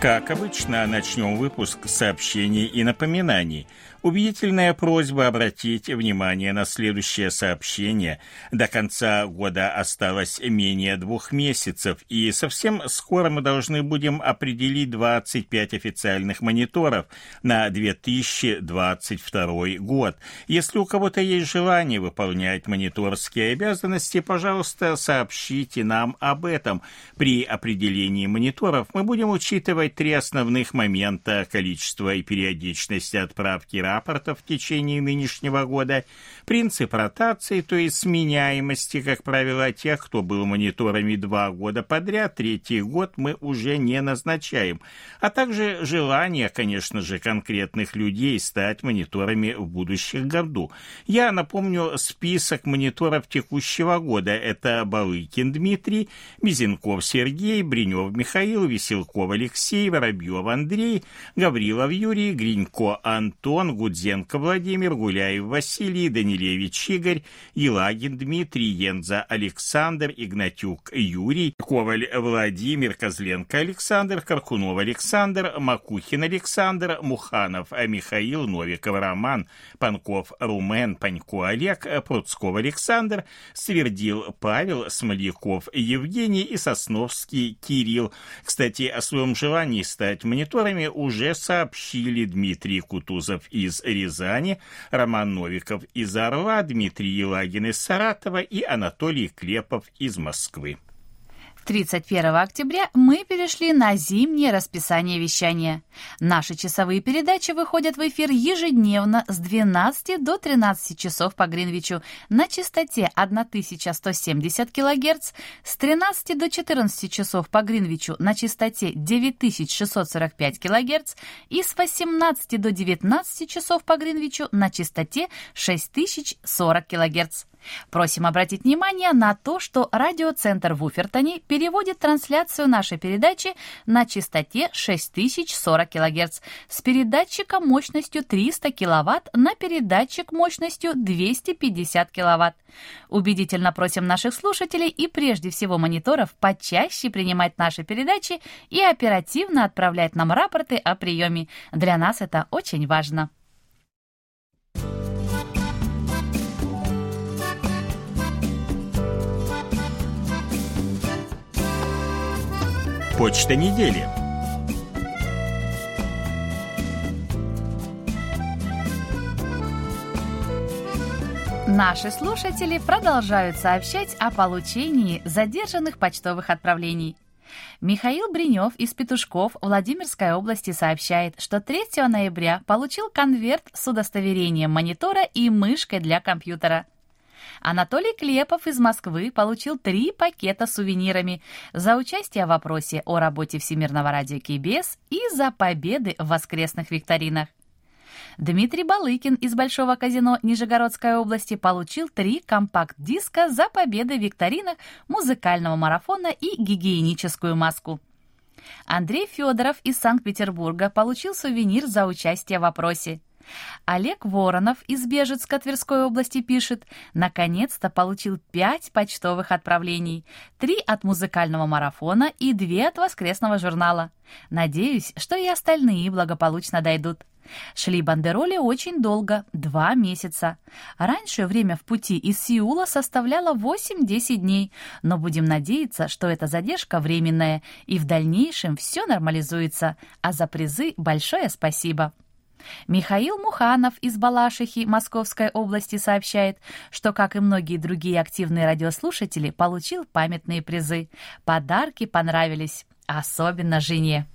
Как обычно, начнем выпуск сообщений и напоминаний – Убедительная просьба обратить внимание на следующее сообщение. До конца года осталось менее двух месяцев, и совсем скоро мы должны будем определить 25 официальных мониторов на 2022 год. Если у кого-то есть желание выполнять мониторские обязанности, пожалуйста, сообщите нам об этом. При определении мониторов мы будем учитывать три основных момента – количество и периодичность отправки рапорта в течение нынешнего года, принцип ротации, то есть сменяемости, как правило, тех, кто был мониторами два года подряд, третий год мы уже не назначаем, а также желание, конечно же, конкретных людей стать мониторами в будущих году. Я напомню список мониторов текущего года. Это Балыкин Дмитрий, Мизинков Сергей, Бринев Михаил, Веселков Алексей, Воробьев Андрей, Гаврилов Юрий, Гринько Антон, Гудзенко Владимир, Гуляев Василий, Данилевич Игорь, Елагин Дмитрий, Енза Александр, Игнатюк Юрий, Коваль Владимир, Козленко Александр, Каркунов Александр, Макухин Александр, Муханов Михаил, Новиков Роман, Панков Румен, Панько Олег, Пруцков Александр, Свердил Павел, Смоляков Евгений и Сосновский Кирилл. Кстати, о своем желании стать мониторами уже сообщили Дмитрий Кутузов и из Рязани, Роман Новиков из Орла, Дмитрий Елагин из Саратова и Анатолий Клепов из Москвы. 31 октября мы перешли на зимнее расписание вещания. Наши часовые передачи выходят в эфир ежедневно с 12 до 13 часов по Гринвичу на частоте 1170 кГц, с 13 до 14 часов по Гринвичу на частоте 9645 кГц и с 18 до 19 часов по Гринвичу на частоте 6040 кГц. Просим обратить внимание на то, что радиоцентр в Уфертоне переводит трансляцию нашей передачи на частоте 6040 кГц с передатчика мощностью 300 кВт на передатчик мощностью 250 кВт. Убедительно просим наших слушателей и прежде всего мониторов почаще принимать наши передачи и оперативно отправлять нам рапорты о приеме. Для нас это очень важно. Почта недели. Наши слушатели продолжают сообщать о получении задержанных почтовых отправлений. Михаил Бринев из Петушков Владимирской области сообщает, что 3 ноября получил конверт с удостоверением монитора и мышкой для компьютера – Анатолий Клепов из Москвы получил три пакета с сувенирами за участие в вопросе о работе Всемирного радио КБС и за победы в воскресных викторинах. Дмитрий Балыкин из Большого казино Нижегородской области получил три компакт-диска за победы в викторинах музыкального марафона и гигиеническую маску. Андрей Федоров из Санкт-Петербурга получил сувенир за участие в вопросе. Олег Воронов из Бежецка Тверской области пишет, наконец-то получил пять почтовых отправлений, три от музыкального марафона и две от воскресного журнала. Надеюсь, что и остальные благополучно дойдут. Шли бандероли очень долго, два месяца. Раньше время в пути из Сеула составляло 8-10 дней, но будем надеяться, что эта задержка временная, и в дальнейшем все нормализуется. А за призы большое спасибо. Михаил Муханов из Балашихи Московской области сообщает, что, как и многие другие активные радиослушатели, получил памятные призы. Подарки понравились, особенно жене.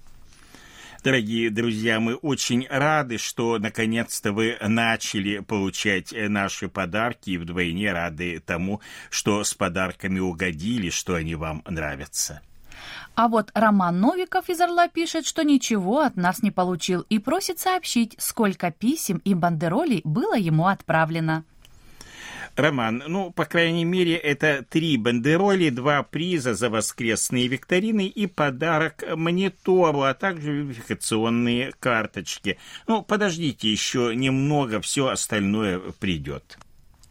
Дорогие друзья, мы очень рады, что наконец-то вы начали получать наши подарки и вдвойне рады тому, что с подарками угодили, что они вам нравятся. А вот Роман Новиков из Орла пишет, что ничего от нас не получил и просит сообщить, сколько писем и бандеролей было ему отправлено. Роман, ну, по крайней мере, это три бандероли, два приза за воскресные викторины и подарок монитору, а также верификационные карточки. Ну, подождите еще немного, все остальное придет.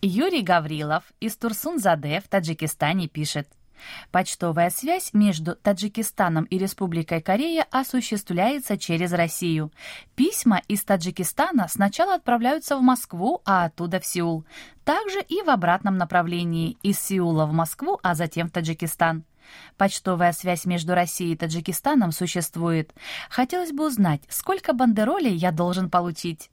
Юрий Гаврилов из Турсун-Заде в Таджикистане пишет – Почтовая связь между Таджикистаном и Республикой Корея осуществляется через Россию. Письма из Таджикистана сначала отправляются в Москву, а оттуда в Сеул. Также и в обратном направлении из Сеула в Москву, а затем в Таджикистан. Почтовая связь между Россией и Таджикистаном существует. Хотелось бы узнать, сколько бандеролей я должен получить.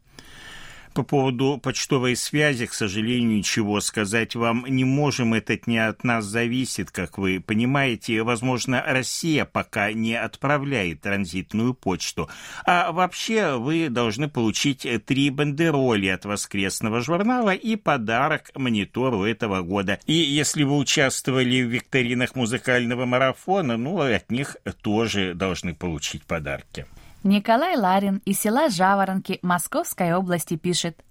По поводу почтовой связи, к сожалению, ничего сказать вам не можем. Это не от нас зависит, как вы понимаете. Возможно, Россия пока не отправляет транзитную почту. А вообще вы должны получить три бандероли от воскресного журнала и подарок монитору этого года. И если вы участвовали в викторинах музыкального марафона, ну, от них тоже должны получить подарки. Николай Ларин из села Жаворонки Московской области пишет.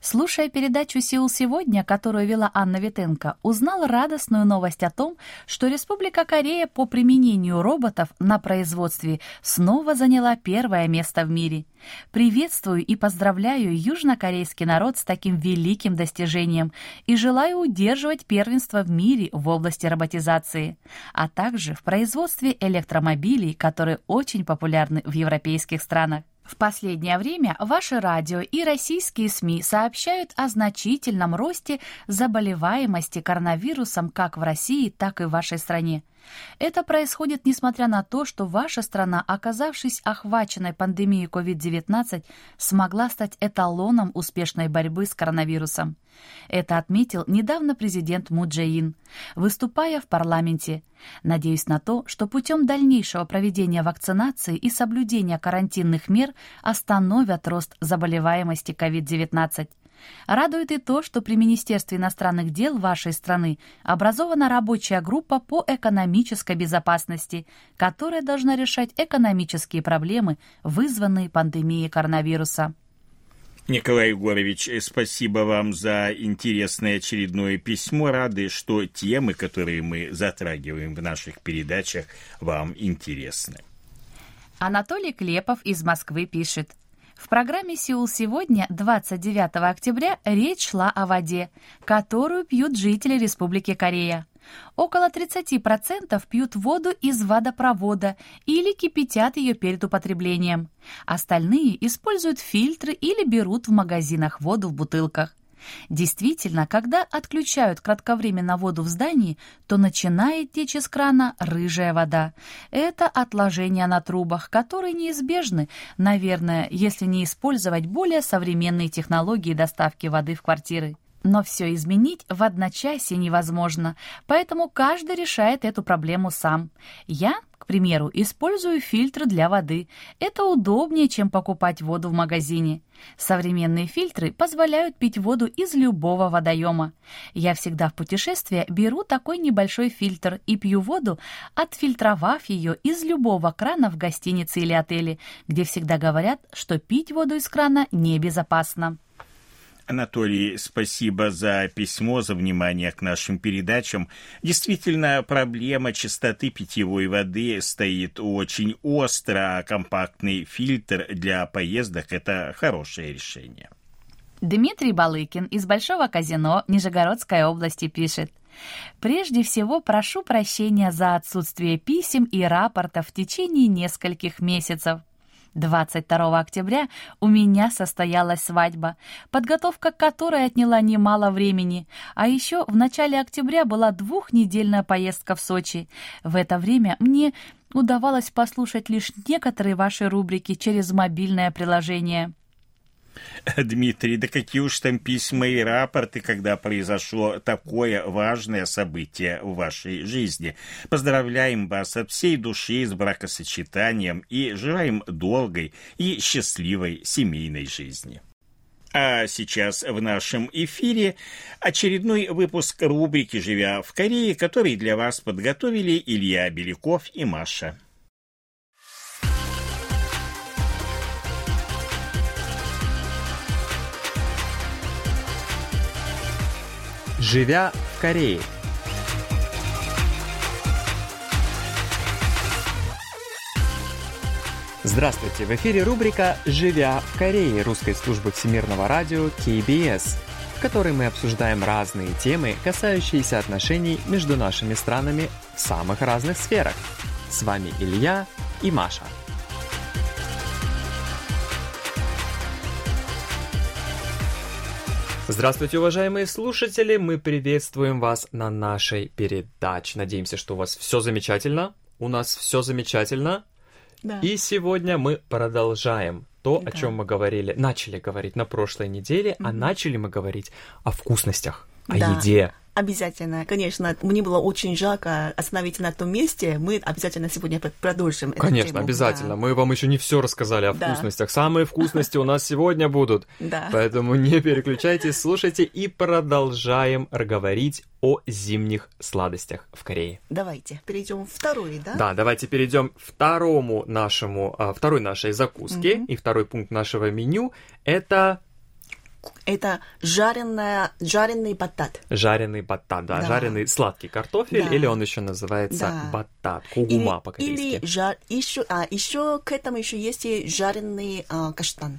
Слушая передачу «Сеул сегодня», которую вела Анна Витенко, узнал радостную новость о том, что Республика Корея по применению роботов на производстве снова заняла первое место в мире. Приветствую и поздравляю южнокорейский народ с таким великим достижением и желаю удерживать первенство в мире в области роботизации, а также в производстве электромобилей, которые очень популярны в европейских странах. В последнее время ваше радио и российские СМИ сообщают о значительном росте заболеваемости коронавирусом как в России, так и в вашей стране. Это происходит несмотря на то, что ваша страна, оказавшись охваченной пандемией COVID-19, смогла стать эталоном успешной борьбы с коронавирусом. Это отметил недавно президент Муджаин, выступая в парламенте. Надеюсь на то, что путем дальнейшего проведения вакцинации и соблюдения карантинных мер остановят рост заболеваемости COVID-19. Радует и то, что при Министерстве иностранных дел вашей страны образована рабочая группа по экономической безопасности, которая должна решать экономические проблемы, вызванные пандемией коронавируса. Николай Егорович, спасибо вам за интересное очередное письмо. Рады, что темы, которые мы затрагиваем в наших передачах, вам интересны. Анатолий Клепов из Москвы пишет. В программе «Сеул сегодня» 29 октября речь шла о воде, которую пьют жители Республики Корея. Около 30% пьют воду из водопровода или кипятят ее перед употреблением. Остальные используют фильтры или берут в магазинах воду в бутылках. Действительно, когда отключают кратковременно воду в здании, то начинает течь из крана рыжая вода. Это отложения на трубах, которые неизбежны, наверное, если не использовать более современные технологии доставки воды в квартиры. Но все изменить в одночасье невозможно, поэтому каждый решает эту проблему сам. Я, к примеру, использую фильтр для воды. Это удобнее, чем покупать воду в магазине. Современные фильтры позволяют пить воду из любого водоема. Я всегда в путешествие беру такой небольшой фильтр и пью воду, отфильтровав ее из любого крана в гостинице или отеле, где всегда говорят, что пить воду из крана небезопасно. Анатолий, спасибо за письмо, за внимание к нашим передачам. Действительно, проблема чистоты питьевой воды стоит очень остро, а компактный фильтр для поездок – это хорошее решение. Дмитрий Балыкин из Большого казино Нижегородской области пишет. Прежде всего, прошу прощения за отсутствие писем и рапортов в течение нескольких месяцев. 22 октября у меня состоялась свадьба, подготовка к которой отняла немало времени, а еще в начале октября была двухнедельная поездка в Сочи. В это время мне удавалось послушать лишь некоторые ваши рубрики через мобильное приложение. Дмитрий, да какие уж там письма и рапорты, когда произошло такое важное событие в вашей жизни. Поздравляем вас от всей души с бракосочетанием и желаем долгой и счастливой семейной жизни. А сейчас в нашем эфире очередной выпуск рубрики «Живя в Корее», который для вас подготовили Илья Беляков и Маша «Живя в Корее». Здравствуйте! В эфире рубрика «Живя в Корее» русской службы всемирного радио KBS, в которой мы обсуждаем разные темы, касающиеся отношений между нашими странами в самых разных сферах. С вами Илья и Маша. Здравствуйте, уважаемые слушатели! Мы приветствуем вас на нашей передаче. Надеемся, что у вас все замечательно. У нас все замечательно. Да. И сегодня мы продолжаем то, Да. о чем мы говорили, начали говорить на прошлой неделе, а начали мы говорить о вкусностях, о Да. еде. Обязательно, конечно. Мне было очень жалко остановить на том месте. Мы обязательно сегодня пр- продолжим Конечно, тему. обязательно. Да. Мы вам еще не все рассказали о Да. вкусностях. Самые вкусности у нас сегодня будут. Да. Поэтому не переключайтесь, слушайте и продолжаем говорить о зимних сладостях в Корее. Давайте перейдем второй, да? Да, давайте перейдем второму нашему, а, второй нашей закуске и второй пункт нашего меню. Это Это жареная, жареный батат. жареный батат, да, Да. жареный сладкий картофель, Да. или он еще называется Да. батат, кугума по-корейски. или жар, еще, а, еще к этому еще есть и жареный а, каштан.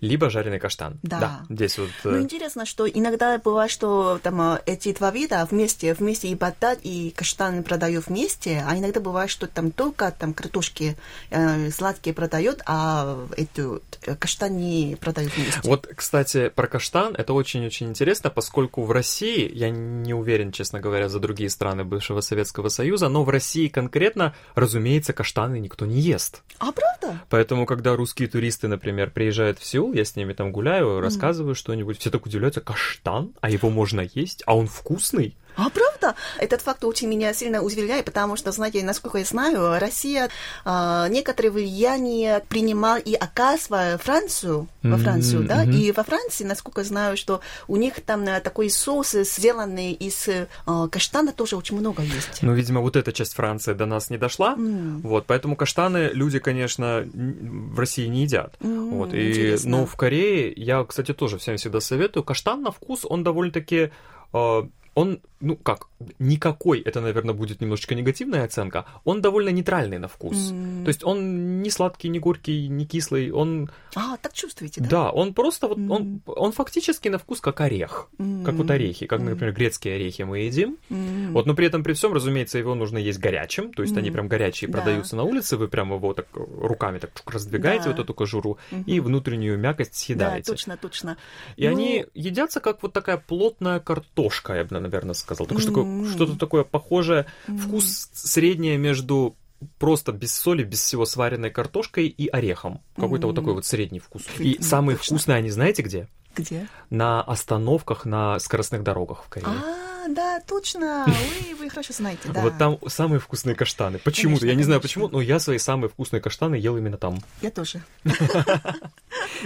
Либо жареный каштан. Да. здесь вот... Ну, э, интересно, что иногда бывает, что там а, эти два вида вместе, вместе и батат, и каштан продают вместе, а иногда бывает, что там только там картошки э, сладкие продают, а эту э, каштан не продают вместе. Вот, кстати, про каштан это очень-очень интересно, поскольку в России, я не уверен, честно говоря, за другие страны бывшего Советского Союза, но в России конкретно, разумеется, каштаны никто не ест. А правда? Поэтому, когда русские туристы, например, приезжают в Сеул, я с ними там гуляю, рассказываю что-нибудь, все так удивляются, каштан, а его можно есть, а он вкусный. А правда? Этот факт очень меня сильно удивляет, потому что, знаете, насколько я знаю, Россия а, некоторые влияния принимал и оказывая Францию, во Францию, да, мгм. и во Франции, насколько я знаю, что у них там а, такой соус, сделанный из а, каштана, тоже очень много есть. Ну, видимо, вот эта часть Франции до нас не дошла, М. вот, поэтому каштаны люди, конечно, в России не едят. М, Вот, и, интересно. но в Корее я, кстати, тоже всем всегда советую. Каштан на вкус, он довольно-таки... э, он, ну как, никакой, это, наверное, будет немножечко негативная оценка, он довольно нейтральный на вкус. М. То есть он не сладкий, не горький, не кислый, он... А, так чувствуете, Да, да? он просто вот, он, М. он фактически на вкус как орех. Как вот орехи, как, например, грецкие орехи мы едим. М. Вот, но при этом, при всем, разумеется, его нужно есть горячим, то есть они Мгм. прям горячие Да. продаются на улице, вы прям его так руками так раздвигаете, Да. вот эту кожуру, Мгм. и внутреннюю мякость Да, съедаете. точно, точно. И Ну, они едятся как вот такая плотная картошка, я бы, наверное, сказал. Такое, что- М. что-то такое похожее, М. вкус среднее между просто без соли, без всего сваренной картошкой и орехом. Какой-то вот М. такой вот средний вкус. И М, самые точно. вкусные они знаете где? Где? На остановках на скоростных дорогах в Корее. А, да, точно. Вы, вы хорошо знаете, да. Вот там самые вкусные каштаны. Почему-то, я не знаю почему, но я свои самые вкусные каштаны ел именно там. Я тоже.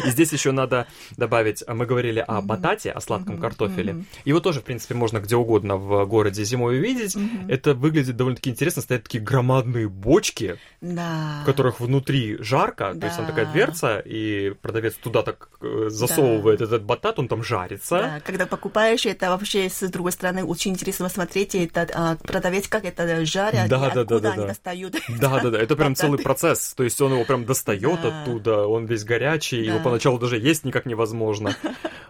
И здесь еще надо добавить, а мы говорили о батате, о сладком картофеле. Его тоже, в принципе, можно где угодно в городе зимой увидеть. Это выглядит довольно-таки интересно. Стоят такие громадные бочки, в которых внутри жарко. То есть там такая дверца, и продавец туда так э, засовывает этот батат, он там жарится. Да, когда покупаешь, это вообще с другой стороны очень интересно смотреть, это а, продавец, как это жарят, Да, да, да, да, они да. достают. Да, да, да, это прям целый процесс. То есть он его прям достает Да. оттуда, он весь горячий, его поначалу даже есть никак невозможно.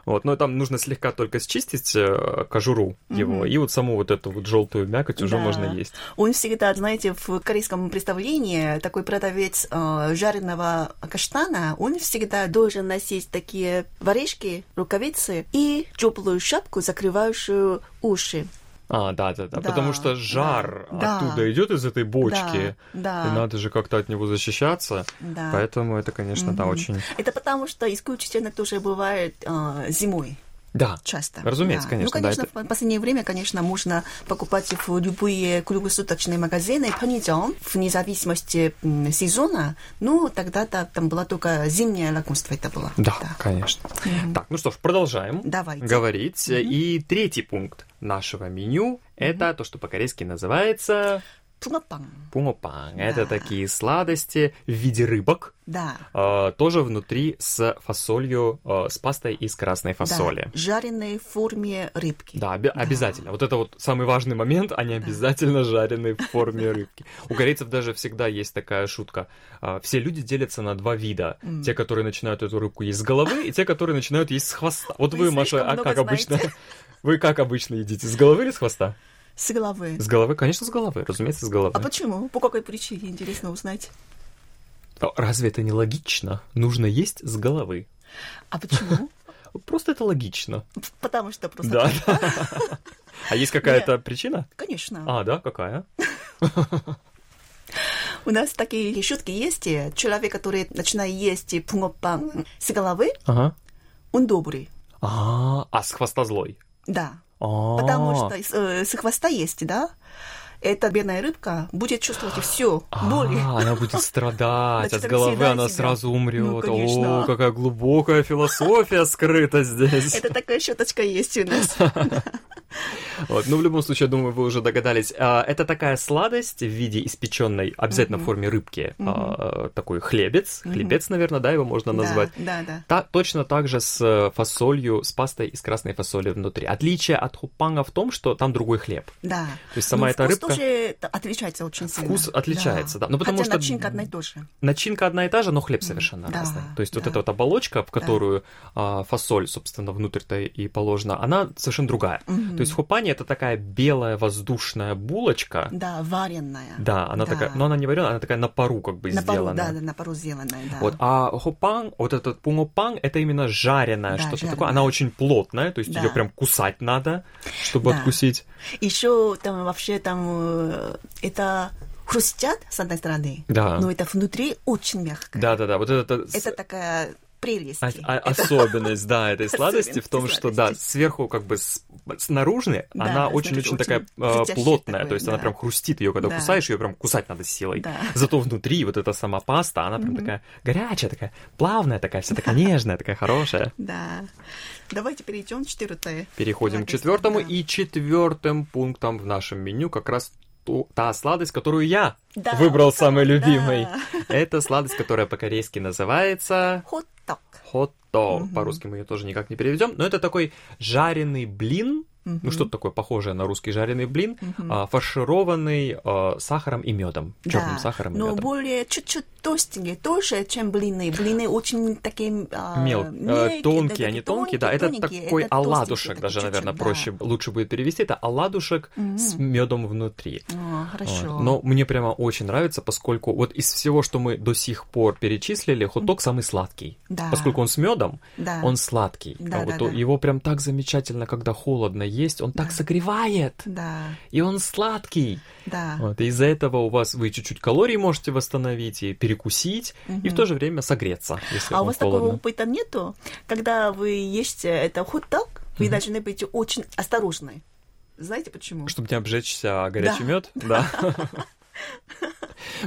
Вот, но там нужно слегка только счистить э, кожуру его, и вот саму вот эту вот желтую мякоть уже Да. можно есть. Он всегда, знаете, в корейском представлении такой продавец э, жареного каштана, он всегда должен носить такие варежки, рукавицы и теплую шапку, закрывающую уши. А, да, да, да, Да, потому что жар да, оттуда да. идет из этой бочки, Да, и да, надо же как-то от него защищаться, да. поэтому это, конечно, да, Мгм. очень... Это потому что исключительно тоже бывает э, зимой. Да. Часто. Разумеется, да. конечно. Ну, конечно, да, это... в последнее время, конечно, можно покупать в любые круглосуточные магазины, панидон, в независимости сезона. Ну, тогда-то там была только зимняя лакомство это было. Да, да. конечно. Mm-hmm. Так, ну что ж, продолжаем Давайте. говорить. Mm-hmm. И третий пункт нашего меню – это mm-hmm. то, что по-корейски называется пунгопан. Пумопан. Это Да. такие сладости в виде рыбок, Да. а, тоже внутри с фасолью, а, с пастой из красной фасоли. Да, жареные в форме рыбки. Да, оби- обязательно. Вот это вот самый важный момент, они обязательно жарены в форме рыбки. У корейцев даже всегда есть такая шутка. А, Все люди делятся на два вида. Те, которые начинают эту рыбку есть с головы, и те, которые начинают есть с хвоста. Вот Вы вы, Маша, а как обычно? Вы как обычно едите? С головы или с хвоста? С головы. С головы, конечно, с головы, разумеется, с головы. А почему? По какой причине? Интересно узнать. А Разве это не логично? Нужно есть с головы. А почему? Просто это логично. Потому что просто... Да. А есть какая-то причина? Конечно. А, да, какая? У нас такие шутки есть. Человек, который начинает есть пунгопан с головы, Ага. он добрый. А, а с хвоста злой. Да. А. Потому что с, э, с хвоста есть, да? Эта бедная рыбка будет чувствовать все. А, она будет страдать, а Значит, с головы она себя. сразу Ну, умрет. конечно. О, какая глубокая философия скрыта здесь. Это такая шуточка есть у нас. Вот, ну, в любом случае, я думаю, вы уже догадались. А, Это такая сладость в виде испеченной, обязательно в форме рыбки, а, такой хлебец. Хлебец, наверное, да, его можно назвать. Да, да, да. Та, точно так же с э, фасолью, с пастой из красной фасоли внутри. Отличие от хупанга в том, что там другой хлеб. Да. То есть сама Но эта вкус рыбка- тоже отличается очень сильно. Вкус отличается, да. Ну, потому Хотя что- начинка одна и та же. Начинка одна и та же, но хлеб совершенно да, разный. То есть вот да. эта вот оболочка, в которую а, фасоль, собственно, внутрь-то и положена, она совершенно другая. То есть в хупане это такая белая воздушная булочка. Да, вареная. Да, она такая, но она не вареная, она такая на пару как бы на пару, сделанная. да, да, на пару сделанная, да. Вот, а хопан, вот этот пунгопан, это именно жареное Да, что-то жареное. такое. Она очень плотная, то есть Да. ее прям кусать надо, чтобы Да. откусить. Еще там вообще там э, это хрустят с одной стороны, Да. но это внутри очень мягкое. Да-да-да, вот это... Это такая прелесть. А- а- особенность, да, этой сладости в том, что, да, сверху как бы снаружи она очень-очень такая э, плотная, то есть она прям хрустит ее, когда Да. кусаешь, ее прям кусать надо силой. Зато внутри вот эта сама паста, она прям такая горячая, такая плавная, такая вся такая нежная, такая хорошая. Да. Давайте перейдем к четвертое. Переходим к четвертому и четвертым пунктом в нашем меню как раз ту- та сладость, которую я Да, выбрал самой любимой. да. Это сладость, которая по-корейски называется Хот-дог. хот-то. По-русски мы ее тоже никак не переведем, но это такой жареный блин, ну что-то такое похожее на русский жареный блин, а, фаршированный а, сахаром и медом, черным Да, сахаром и но медом. более чуть-чуть толстенькие, тоже, чем блины. Блины очень такие а, Мел, э, мелкие, тонкие, да, они тонкие, да, это такой это оладушек, даже, наверное, проще, лучше будет перевести, это оладушек с медом внутри. О, хорошо. Вот. Но мне прямо очень нравится, поскольку вот из всего, что мы до сих пор перечислили, хот-дог самый сладкий. Да. Поскольку он с медом, Да. он сладкий. Да, А вот да. Его прям так замечательно, когда холодно есть, он так согревает. Да, И он сладкий. да. Вот, и из-за этого у вас вы чуть-чуть калорий можете восстановить и перекусить, и в то же время согреться, если А у вас холодно. такого опыта нету? Когда вы ешьте это хот-дог, вы должны быть очень осторожны. Знаете почему? Чтобы не обжечься горячий Да. мед, да.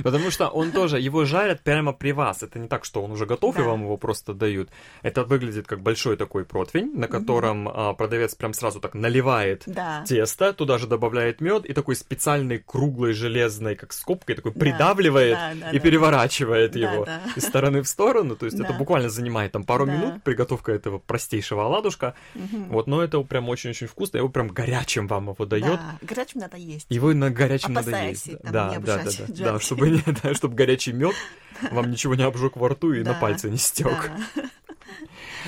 Потому что он тоже, его жарят прямо при вас. Это не так, что он уже готов, и Да. вам его просто дают. Это выглядит как большой такой противень, на котором а, продавец прям сразу так наливает Да. тесто, туда же добавляет мед и такой специальной круглой железной, как скобкой, такой придавливает да, да, и да. переворачивает Да, его да. из стороны в сторону. То есть это Да. буквально занимает там пару Да. минут приготовка этого простейшего оладушка. Вот, но это прям очень-очень вкусно. Его прям горячим вам его дает. Да, горячим надо есть. Его на горячем надо Опасайся, есть. там, Да, да, да, да, да. Чтобы не, да, чтобы горячий мед вам ничего не обжег во рту и на Да, пальце не стек. Да,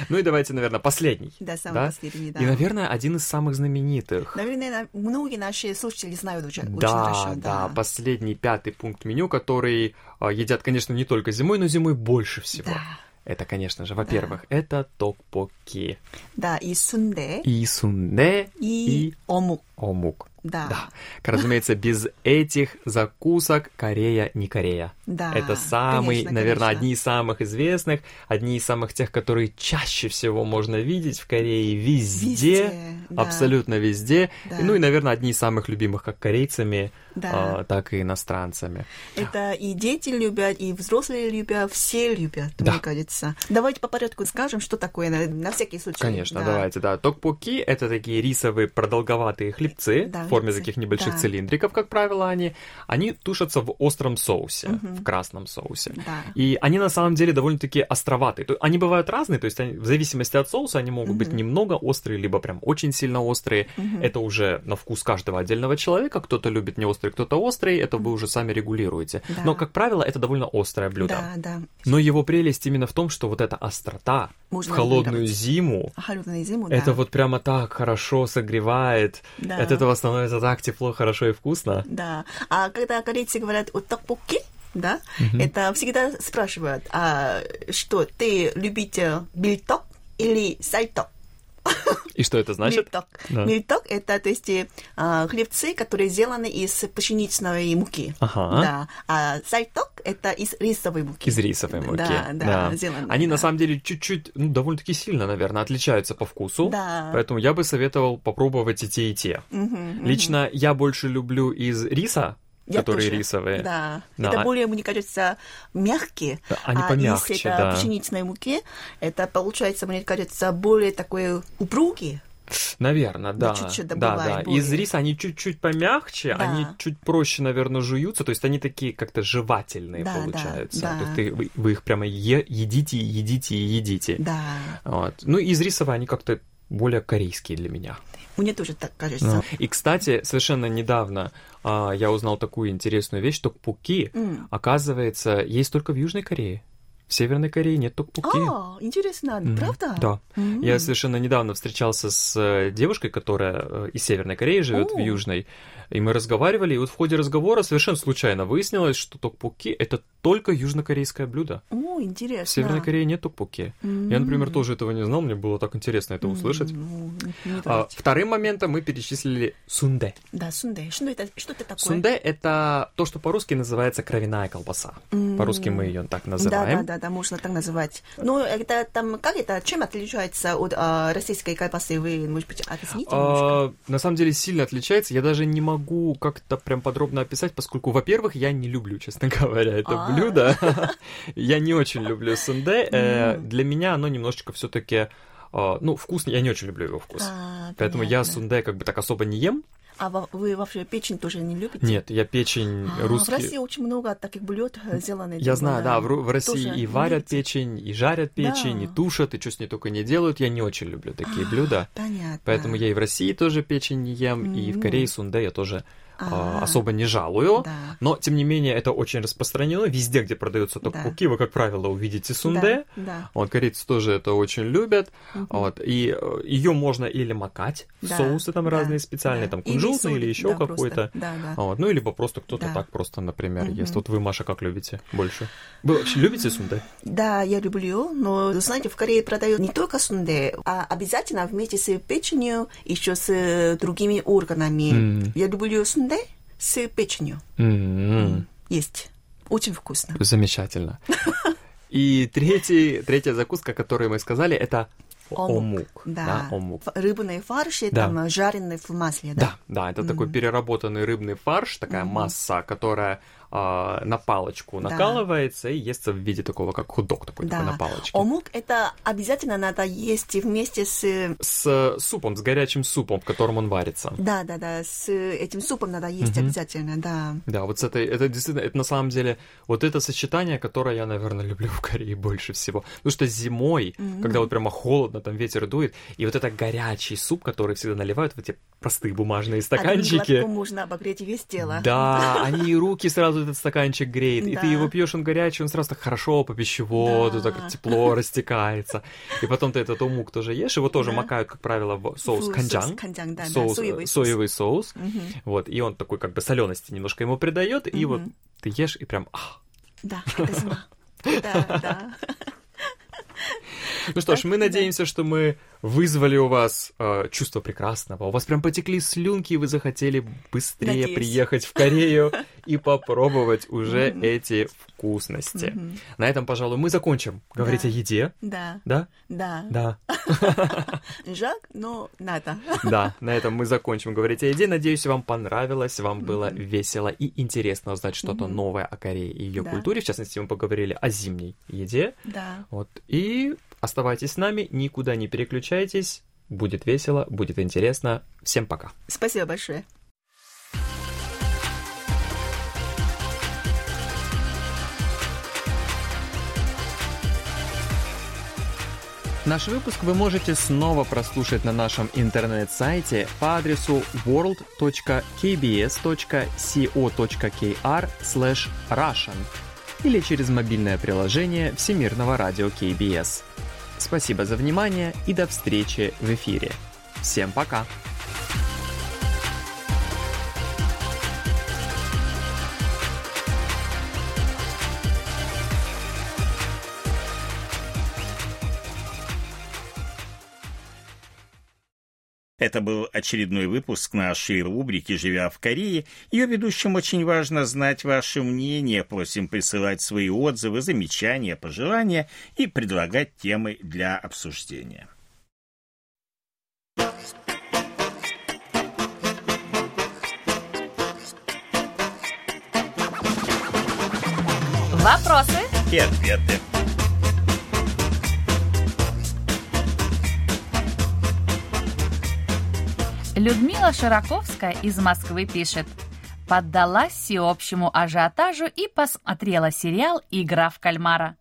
Ну и давайте, наверное, последний. да самый последний, да. И, наверное, один из самых знаменитых. Наверное, на- многие наши слушатели знают уже очень Да, хорошо. да, последний пятый пункт меню, который а, едят, конечно, не только зимой, но зимой больше всего. Да. Это, конечно же, во-первых, это токпоки. Да, и сунде, И сунне, и, и омук. Омук. Да. Да. Разумеется, без этих закусок Корея не Корея. Да, Это самые, конечно, наверное, конечно. одни из самых известных, одни из самых тех, которые чаще всего можно видеть в Корее везде, Везде, да. абсолютно везде. Да. Ну и, наверное, одни из самых любимых как корейцами, Да. а, так и иностранцами. Это и дети любят, и взрослые любят, все любят, Да. мне кажется. Давайте по порядку скажем, что такое, на, на всякий случай. Конечно, Да. давайте, да. Токпоки — это такие рисовые продолговатые хлебцы, хлебцы Да, в форме хлебцы. таких небольших Да. цилиндриков, как правило, они, они тушатся в остром соусе, Мгм. в красном соусе. Да. И они на самом деле довольно-таки островатые. Они бывают разные, то есть они, в зависимости от соуса они могут быть Мгм. немного острые, либо прям очень сильно острые. Мгм. Это уже на вкус каждого отдельного человека. Кто-то любит не острый, кто-то острый. Это вы уже сами регулируете. Да. Но, как правило, это довольно острое блюдо. Да, да. Но его прелесть именно в том, что вот эта острота Можно в холодную зиму, А холодную зиму, это да. вот прямо так хорошо согревает. Да. От этого становится так тепло, хорошо и вкусно. Да. А когда корейцы говорят о 떡볶и, да, это всегда спрашивают, а что, ты любите бильток или сальток? И что это значит? Мильток. Да. Мильток – это, то есть, а, хлебцы, которые сделаны из пшеничной муки. Ага. Да. А сальток – это из рисовой муки. Из рисовой муки. Да, да, сделаны. Они да. на самом деле чуть-чуть, ну, довольно-таки сильно, наверное, отличаются по вкусу. Да. Поэтому я бы советовал попробовать и те, и те. Мгм. Лично я больше люблю из риса, Я которые тоже. рисовые. Да. Да, Это а- более, мне кажется, мягкие. Да, они а помягче, из это да. пшеничной муки, это получается, мне кажется, более такой упругий. Наверное, Да, да. чуть-чуть да, да. более. Из риса они чуть-чуть помягче, Да. они чуть проще, наверное, жуются, то есть они такие как-то жевательные Да, да, получаются. да. То есть ты- вы, вы их прямо е- едите, и едите и едите. Да. Вот. Ну, из рисовой они как-то более корейские для меня. Мне тоже так кажется. И, кстати, совершенно недавно а, я узнал такую интересную вещь, токпуки, М. оказывается, есть только в Южной Корее. В Северной Корее нет токпуки. А, интересно, Мгм. правда? Да. М. Я совершенно недавно встречался с э, девушкой, которая э, из Северной Кореи живет в О. Южной. И мы разговаривали, и вот в ходе разговора совершенно случайно выяснилось, что токпуки это только южнокорейское блюдо. О, интересно. В Северной Корее нет токпуки. Я, например, тоже этого не знал, мне было так интересно это услышать. М, не А, вторым моментом мы перечислили сунде. Да, сунде. Что это, что это такое? Сунде это то, что по-русски называется кровяная колбаса. М. По-русски мы ее так называем. да, да, да, можно так называть. Но это там, как это, чем отличается от а, российской колбасы? Вы, может быть, объясните? А, на самом деле сильно отличается. Я даже не могу как-то прям подробно описать, поскольку, во-первых, я не люблю, честно говоря, это А. блюдо. Я не очень люблю сунде. Э, Для меня оно немножечко все-таки, ну, вкусно. Я не очень люблю его вкус. А, Поэтому я понятно. сунде как бы так особо не ем. А вы вообще печень тоже не любите? Нет, я печень А, В русский. России очень много таких блюд э, сделаны. Я типа, знаю, да, в, в России и варят любите? печень, и жарят печень, Да. и тушат, и что с ней только не делают. Я не очень люблю такие блюда. Понятно. Поэтому я и в России тоже печень не ем, и в. Корее сунде я тоже а, А. особо не жалую. Да. Но, тем не менее, это очень распространено. Везде, где продаются Да. токпуки, вы, как правило, увидите сунде. Да, да. Вот, корейцы тоже это очень любят. Мгм. Вот, и ее можно или макать Да, соусы там да, разные специальные, да. там кунжутный или, соль, еще да, какой-то. Да, да. Вот, ну, либо просто кто-то Да. так просто, например, Мгм. ест. Вот вы, Маша, как любите больше? Вы вообще любите сунде? Да, я люблю, но, знаете, в Корее продают не только сунде, а обязательно вместе с печенью, еще с другими органами. М. Я люблю сунде с печенью. М-м. Есть. Очень вкусно. Замечательно. И третий, третья закуска, которую мы сказали, это Омук. омук. Да. омук. Ф- Рыбные фарши, Да. там, жареные в масле, Да, да? да, это такой переработанный рыбный фарш, такая масса, которая а, на палочку Да. накалывается и естся в виде такого, как худок такой, такой на палочке. Омук это обязательно надо есть вместе с... С супом, с горячим супом, в котором он варится. Да, да, да, с этим супом надо есть Мгм. обязательно, да. Да, вот с этой, это действительно, это на самом деле, вот это сочетание, которое я, наверное, люблю в Корее больше всего. Потому что зимой, Мгм. когда вот прямо холодно, там ветер дует, и вот это горячий суп, который всегда наливают в эти простые бумажные Одним стаканчики. глотком можно обогреть весь тело. Да, они и руки сразу этот стаканчик греет, и Да. ты его пьешь, он горячий, он сразу так хорошо по пищеводу, Да. так тепло растекается. И потом ты этот омук тоже ешь, его тоже Да. макают, как правило, в соус канджан. соус канджан, да, да, соус, соевый э, соус. соевый соус. Мгм. Вот, и он такой как бы солености немножко ему придает, и вот Мгм. ты ешь, и прям... ах. Да, это зима. Да, да. Ну что ж, мы надеемся, что мы вызвали у вас э, чувство прекрасного. У вас прям потекли слюнки, и вы захотели быстрее Надеюсь. приехать в Корею и попробовать уже эти вкусности. На этом, пожалуй, мы закончим говорить о еде. Да, Да? да. Да. Жаль, но надо. Да, на этом мы закончим говорить о еде. Надеюсь, вам понравилось, вам было весело и интересно узнать что-то новое о Корее и ее культуре. В частности, мы поговорили о зимней еде. Да. Вот. И оставайтесь с нами, никуда не переключайтесь. Будет весело, будет интересно. Всем пока. Спасибо большое. Наш выпуск вы можете снова прослушать на нашем интернет-сайте по адресу world.kbs.co.kr или через мобильное приложение Всемирного радио KBS. Спасибо за внимание и до встречи в эфире. Всем пока! Это был очередной выпуск нашей рубрики «Живя в Корее». Ее ведущим очень важно знать ваше мнение. Просим присылать свои отзывы, замечания, пожелания и предлагать темы для обсуждения. Вопросы и ответы. Людмила Широковская из Москвы пишет. Поддалась всеобщему ажиотажу и посмотрела сериал «Игра в кальмара».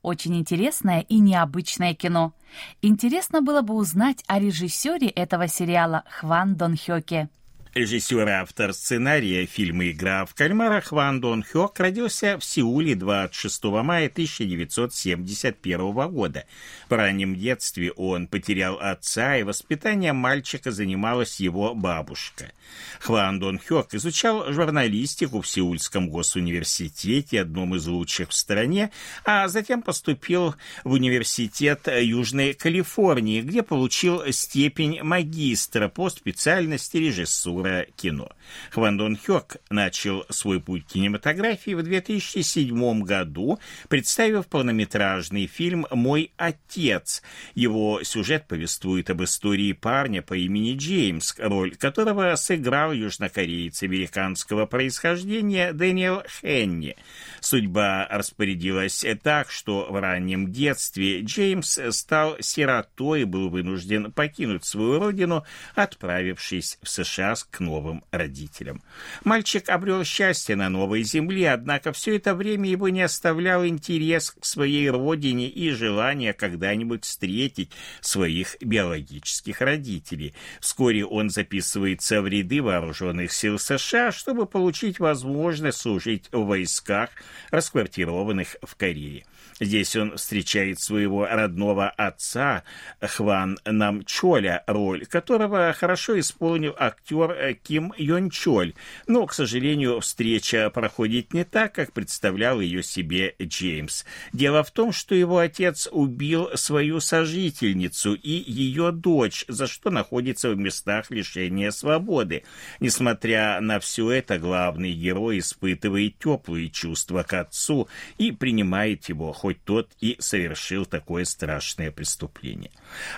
Очень интересное и необычное кино. Интересно было бы узнать о режиссере этого сериала Хван Дон Хёке. Режиссер и автор сценария фильма «Игра в кальмарах» Ван Дон Хёк родился в Сеуле 26 мая 1971 года. В раннем детстве он потерял отца, и воспитанием мальчика занималась его бабушка. Хван Дон Хёк изучал журналистику в Сеульском госуниверситете, одном из лучших в стране, а затем поступил в университет Южной Калифорнии, где получил степень магистра по специальности режиссуры режиссера кино. Хван Дон Хёк начал свой путь кинематографии в 2007 году, представив полнометражный фильм «Мой отец». Его сюжет повествует об истории парня по имени Джеймс, роль которого сыграл южнокореец американского происхождения Дэниел Хенни. Судьба распорядилась так, что в раннем детстве Джеймс стал сиротой и был вынужден покинуть свою родину, отправившись в США к новым родителям. Мальчик обрел счастье на новой земле, однако все это время его не оставлял интерес к своей родине и желание когда-нибудь встретить своих биологических родителей. Вскоре он записывается в ряды вооруженных сил США, чтобы получить возможность служить в войсках, расквартированных в Корее. Здесь он встречает своего родного отца Хван Намчоля, роль которого хорошо исполнил актер Ким Йон Чоль. Но, к сожалению, встреча проходит не так, как представлял ее себе Джеймс. Дело в том, что его отец убил свою сожительницу и ее дочь, за что находится в местах лишения свободы. Несмотря на все это, главный герой испытывает теплые чувства к отцу и принимает его хоть тот и совершил такое страшное преступление.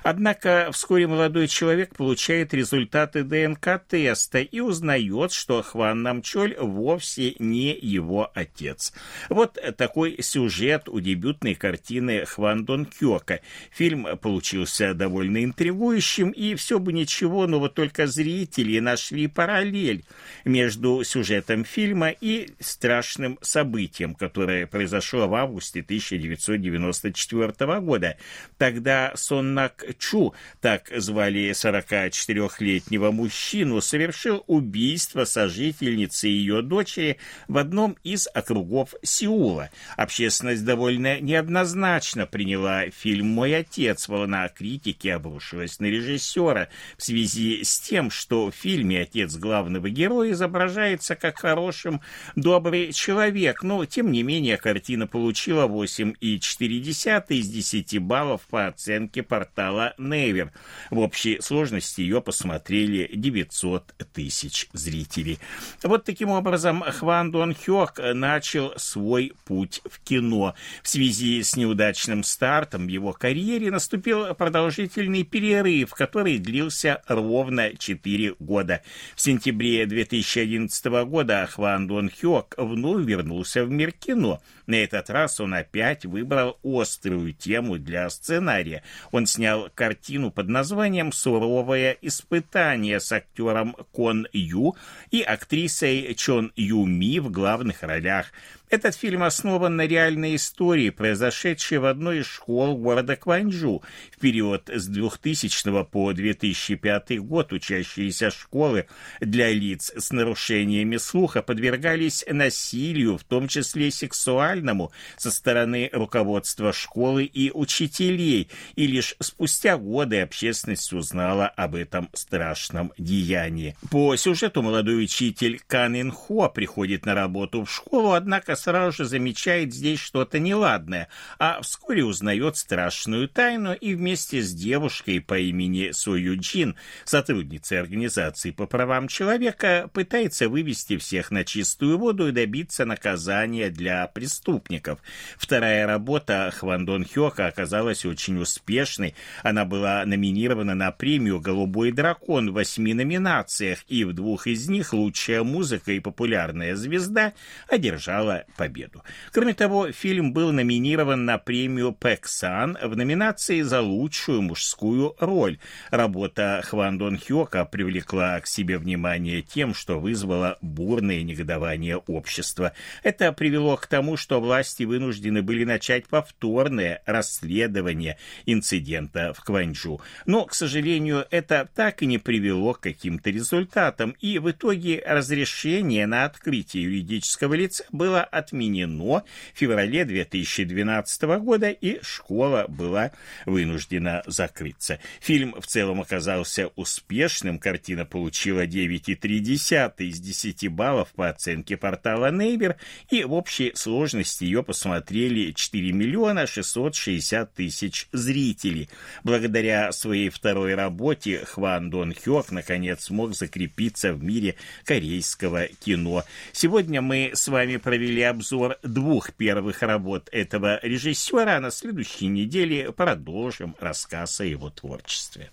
Однако вскоре молодой человек получает результаты ДНК-теста и узнает, что Хван Намчоль вовсе не его отец. Вот такой сюжет у дебютной картины Хван Дон Кёка. Фильм получился довольно интригующим, и все бы ничего, но вот только зрители нашли параллель между сюжетом фильма и страшным событием, которое произошло в августе 1900 1994 года. Тогда Соннак Чу, так звали 44-летнего мужчину, совершил убийство сожительницы и ее дочери в одном из округов Сеула. Общественность довольно неоднозначно приняла фильм «Мой отец». Волна критики обрушилась на режиссера в связи с тем, что в фильме отец главного героя изображается как хорошим, добрый человек, но, тем не менее, картина получила 8 8,4 из 10 баллов по оценке портала Невер. В общей сложности ее посмотрели 900 тысяч зрителей. Вот таким образом Хван Дон Хёк начал свой путь в кино. В связи с неудачным стартом в его карьере наступил продолжительный перерыв, который длился ровно 4 года. В сентябре 2011 года Хван Дон Хёк вновь вернулся в мир кино. На этот раз он опять выбрал острую тему для сценария. Он снял картину под названием «Суровое испытание» с актером Кон Ю и актрисой Чон Ю Ми в главных ролях. Этот фильм основан на реальной истории, произошедшей в одной из школ города Кванджу. В период с 2000 по 2005 год учащиеся школы для лиц с нарушениями слуха подвергались насилию, в том числе сексуальному, со стороны руководства школы и учителей, и лишь спустя годы общественность узнала об этом страшном деянии. По сюжету молодой учитель Кан Ин Хо приходит на работу в школу, однако сразу же замечает здесь что-то неладное, а вскоре узнает страшную тайну и вместе с девушкой по имени Сою Джин, сотрудницей организации по правам человека, пытается вывести всех на чистую воду и добиться наказания для преступников. Вторая работа Хван Дон Хёка оказалась очень успешной. Она была номинирована на премию «Голубой дракон» в восьми номинациях, и в двух из них лучшая музыка и популярная звезда одержала победу. Кроме того, фильм был номинирован на премию Пэксан в номинации за лучшую мужскую роль. Работа Хван Дон Хёка привлекла к себе внимание тем, что вызвало бурное негодование общества. Это привело к тому, что власти вынуждены были начать повторное расследование инцидента в Кванджу. Но, к сожалению, это так и не привело к каким-то результатам, и в итоге разрешение на открытие юридического лица было отменено в феврале 2012 года, и школа была вынуждена закрыться. Фильм в целом оказался успешным, картина получила 9,3 из 10 баллов по оценке портала Нейбер, и в общей сложности ее посмотрели 4 миллиона 660 тысяч зрителей. Благодаря своей второй работе Хван Дон Хёк наконец смог закрепиться в мире корейского кино. Сегодня мы с вами провели обзор двух первых работ этого режиссера. На следующей неделе продолжим рассказ о его творчестве.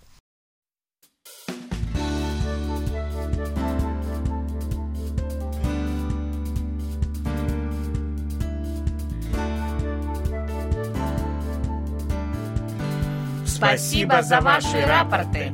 Спасибо за ваши рапорты.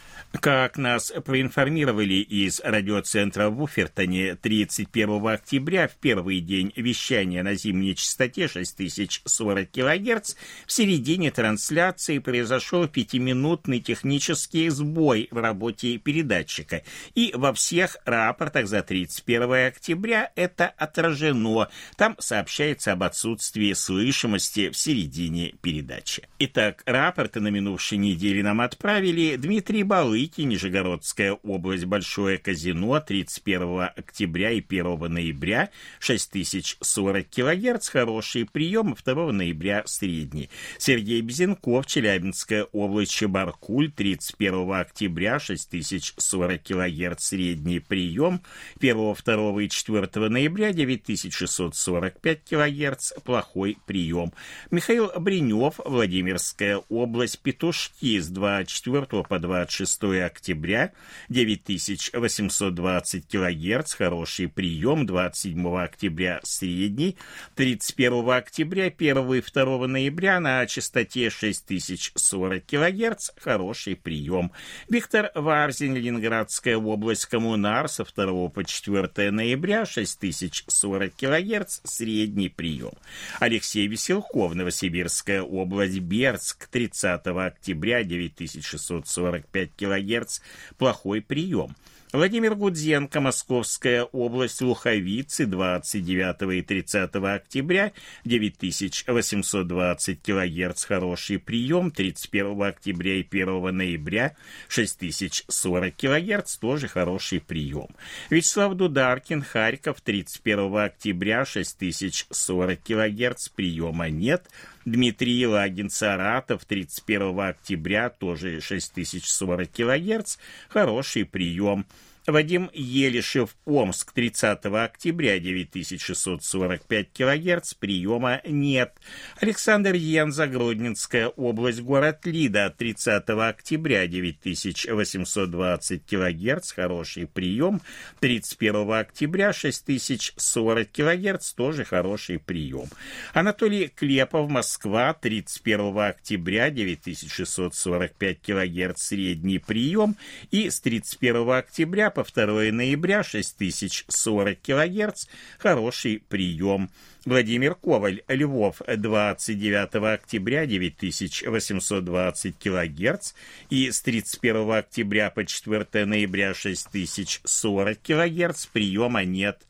как нас проинформировали из радиоцентра в Уфертоне 31 октября, в первый день вещания на зимней частоте 6040 кГц, в середине трансляции произошел пятиминутный технический сбой в работе передатчика. И во всех рапортах за 31 октября это отражено. Там сообщается об отсутствии слышимости в середине передачи. Итак, рапорты на минувшей неделе нам отправили Дмитрий Балы, Лыки, Нижегородская область, Большое казино, 31 октября и 1 ноября, 6040 кГц, хороший прием, 2 ноября средний. Сергей Безенков, Челябинская область, Чебаркуль, 31 октября, 6040 кГц, средний прием, 1, 2 и 4 ноября, 9645 кГц, плохой прием. Михаил Бринев, Владимирская область, Петушки, с 24 по 26 октября 9820 кГц, хороший прием, 27 октября средний, 31 октября, 1 и 2 ноября на частоте 6040 кГц, хороший прием. Виктор Варзин, Ленинградская область, Коммунар, со 2 по 4 ноября, 6040 кГц, средний прием. Алексей Веселков, Новосибирская область, Бердск, 30 октября, 9645 кГц, кГц, плохой прием. Владимир Гудзенко, Московская область, Луховицы, 29 и 30 октября, 9820 кГц, хороший прием, 31 октября и 1 ноября, 6040 кГц, тоже хороший прием. Вячеслав Дударкин, Харьков, 31 октября, 6040 кГц, приема нет, Дмитрий Лагин, Саратов, 31 октября, тоже 6040 кГц, хороший прием. Вадим Елишев, Омск, 30 октября, 9645 кГц, приема нет. Александр Янза, Гродненская область, город Лида, 30 октября, 9820 кГц, хороший прием. 31 октября, 6040 кГц, тоже хороший прием. Анатолий Клепов, Москва, 31 октября, 9645 кГц, средний прием. И с 31 октября по 2 ноября 6040 кГц, хороший прием. Владимир Коваль, Львов, 29 октября 9820 кГц и с 31 октября по 4 ноября 6040 кГц, приема нет.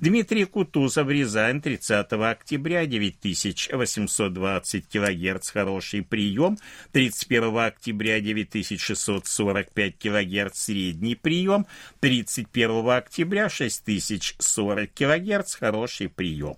Дмитрий Кутузов, Рязань, 30 октября, 9820 кГц, хороший прием. 31 октября, 9645 кГц, средний прием. 31 октября, 6040 кГц, хороший прием.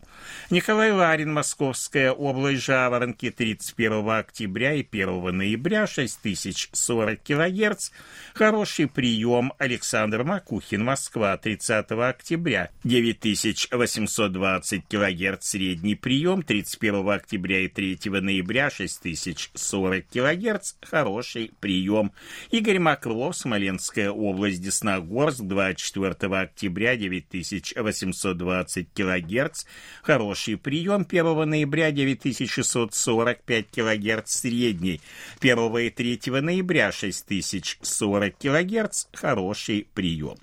Николай Ларин, Московская область, Жаворонки, 31 октября и 1 ноября, 6040 кГц, хороший прием. Александр Макухин, Москва, 30 октября, 9000 1820 кГц средний прием, 31 октября и 3 ноября 6040 кГц хороший прием. Игорь Маклов, Смоленская область, Десногорск, 24 октября 9820 кГц хороший прием, 1 ноября 9645 кГц средний, 1 и 3 ноября 6040 кГц хороший прием.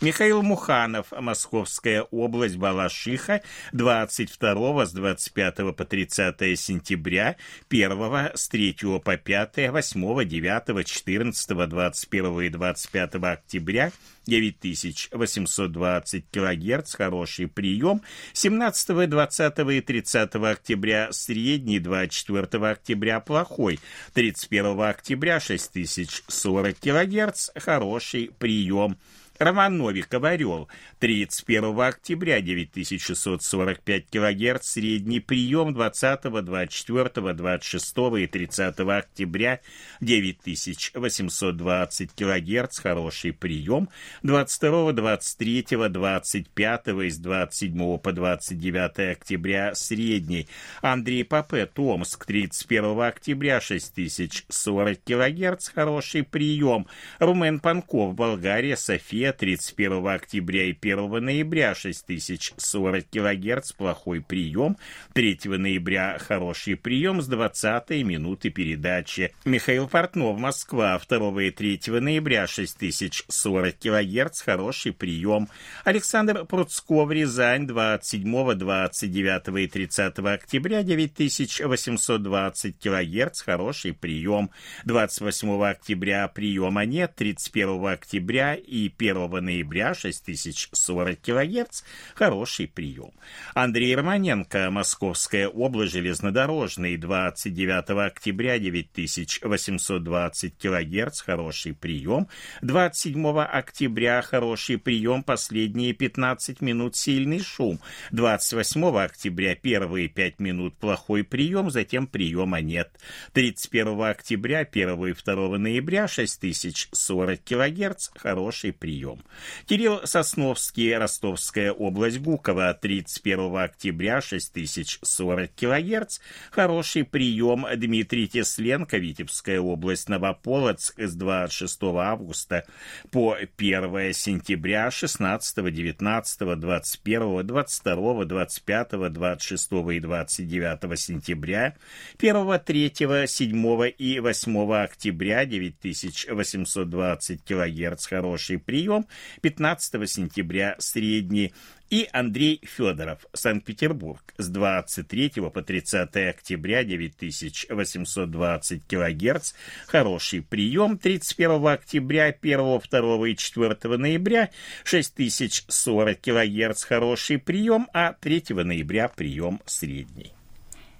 Михаил Муханов, Московская область, Балашиха, 22 с 25 по 30 сентября, 1 с 3 по 5, 8, 9, 14, 21 и 25 октября, 9820 кГц, хороший прием, 17, 20 и 30 октября средний, 24 октября плохой, 31 октября 6040 кГц, хороший прием. Роман Новиков «Орел», 31 октября 9645 кГц, средний прием 20, 24, 26 и 30 октября 9820 кГц, хороший прием, 22, 23, 25 и с 27 по 29 октября средний. Андрей Папе, Томск, 31 октября 6040 кГц, хороший прием. Румен Панков, Болгария, София, 31 октября и 1 ноября 6040 кГц, плохой прием. 3 ноября хороший прием с 20 минуты передачи. Михаил Портнов, Москва, 2 и 3 ноября 6040 кГц, хороший прием. Александр Пруцков, Рязань, 27, 29 и 30 октября 9820 кГц, хороший прием. 28 октября приема нет, 31 октября и 1 ноября 6040 кГц, хороший прием. Андрей Романенко, Московская область, железнодорожный, 29 октября 9820 кГц, хороший прием. 27 октября хороший прием, последние 15 минут сильный шум. 28 октября первые 5 минут плохой прием, затем приема нет. 31 октября 1 и 2 ноября 6040 кГц, хороший прием прием. Кирилл Сосновский, Ростовская область, Гуково, 31 октября, 6040 кГц. Хороший прием. Дмитрий Тесленко, Витебская область, Новополоцк, с 26 августа по 1 сентября, 16, 19, 21, 22, 25, 26 и 29 сентября, 1, 3, 7 и 8 октября, 9820 кГц. Хороший прием прием, 15 сентября средний, и Андрей Федоров, Санкт-Петербург, с 23 по 30 октября 9820 кГц, хороший прием, 31 октября, 1, 2 и 4 ноября. 6040 кГц, хороший прием, а 3 ноября прием средний.